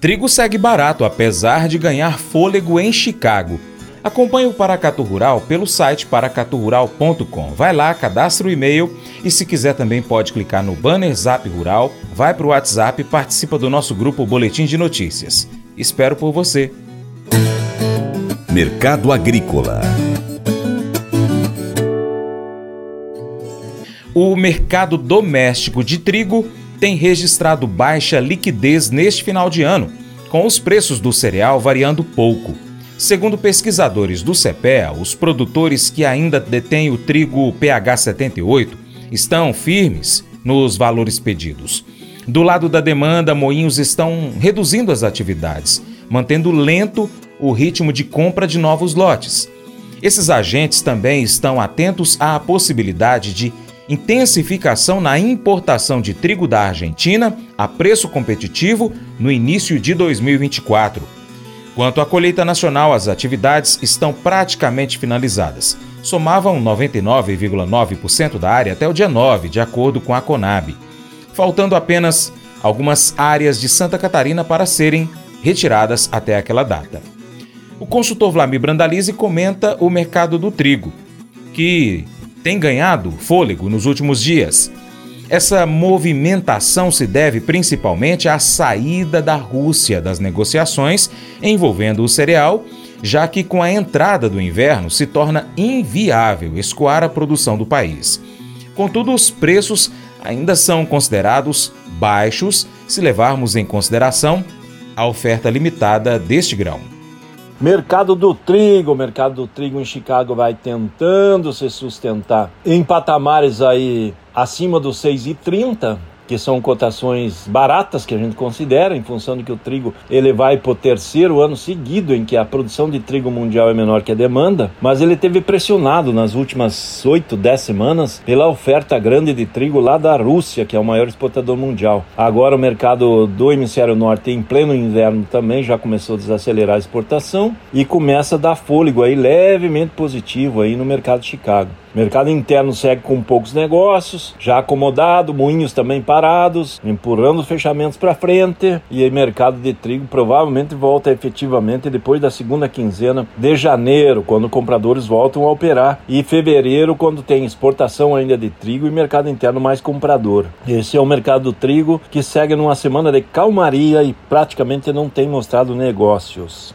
Trigo segue barato apesar de ganhar fôlego em Chicago. Acompanhe o Paracatu Rural pelo site paracaturural.com. Vai lá, cadastra o e-mail e se quiser também pode clicar no banner Zap Rural, vai para o WhatsApp e participa do nosso grupo Boletim de Notícias. Espero por você. Mercado Agrícola O mercado doméstico de trigo tem registrado baixa liquidez neste final de ano, com os preços do cereal variando pouco. Segundo pesquisadores do CPEA, os produtores que ainda detêm o trigo PH 78 estão firmes nos valores pedidos. Do lado da demanda, moinhos estão reduzindo as atividades, mantendo lento o ritmo de compra de novos lotes. Esses agentes também estão atentos à possibilidade de intensificação na importação de trigo da Argentina a preço competitivo no início de 2024. Quanto à colheita nacional, as atividades estão praticamente finalizadas. Somavam 99,9% da área até o dia 9, de acordo com a Conab, faltando apenas algumas áreas de Santa Catarina para serem retiradas até aquela data. O consultor Vlamir Brandalize comenta o mercado do trigo, que tem ganhado fôlego nos últimos dias. Essa movimentação se deve principalmente à saída da Rússia das negociações envolvendo o cereal, já que com a entrada do inverno se torna inviável escoar a produção do país. Contudo, os preços ainda são considerados baixos se levarmos em consideração a oferta limitada deste grão. Mercado do trigo, o mercado do trigo em Chicago vai tentando se sustentar em patamares aí acima dos 6,30 que são cotações baratas que a gente considera, em função de que o trigo ele vai para o terceiro ano seguido em que a produção de trigo mundial é menor que a demanda, mas ele teve pressionado nas últimas 8, 10 semanas pela oferta grande de trigo lá da Rússia, que é o maior exportador mundial. Agora o mercado do hemisfério norte em pleno inverno também já começou a desacelerar a exportação e começa a dar fôlego aí levemente positivo aí no mercado de Chicago. Mercado interno segue com poucos negócios, já acomodado, moinhos também parados, empurrando os fechamentos para frente. E aí, mercado de trigo provavelmente volta efetivamente depois da segunda quinzena de janeiro, quando compradores voltam a operar, e fevereiro, quando tem exportação ainda de trigo e mercado interno mais comprador. Esse é o mercado do trigo que segue numa semana de calmaria e praticamente não tem mostrado negócios.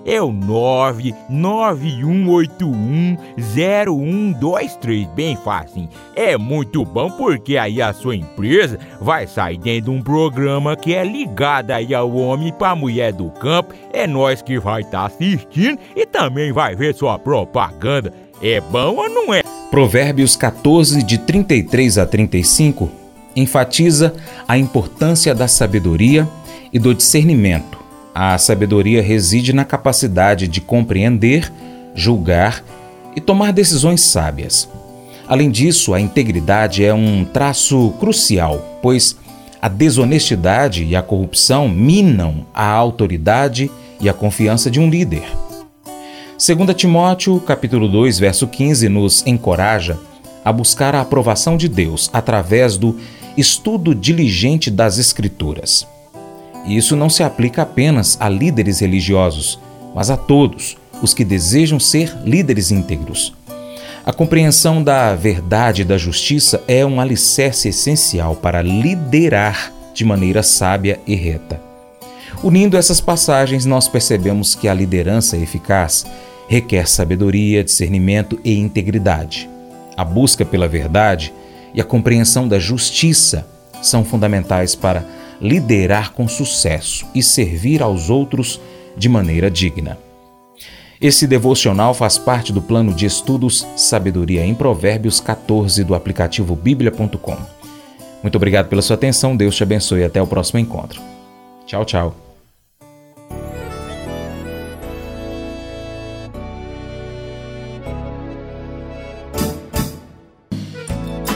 é o 991810123. Bem fácil. É muito bom porque aí a sua empresa vai sair dentro de um programa que é ligado aí ao homem para a mulher do campo. É nós que vai estar tá assistindo e também vai ver sua propaganda. É bom ou não é? Provérbios 14, de 33 a 35 enfatiza a importância da sabedoria e do discernimento. A sabedoria reside na capacidade de compreender, julgar e tomar decisões sábias. Além disso, a integridade é um traço crucial, pois a desonestidade e a corrupção minam a autoridade e a confiança de um líder. 2 Timóteo, capítulo 2, verso 15 nos encoraja a buscar a aprovação de Deus através do estudo diligente das Escrituras. Isso não se aplica apenas a líderes religiosos, mas a todos os que desejam ser líderes íntegros. A compreensão da verdade e da justiça é um alicerce essencial para liderar de maneira sábia e reta. Unindo essas passagens, nós percebemos que a liderança eficaz requer sabedoria, discernimento e integridade. A busca pela verdade e a compreensão da justiça são fundamentais para liderar com sucesso e servir aos outros de maneira digna. Esse devocional faz parte do plano de estudos Sabedoria em Provérbios 14 do aplicativo bíblia.com. Muito obrigado pela sua atenção, Deus te abençoe e até o próximo encontro. Tchau, tchau.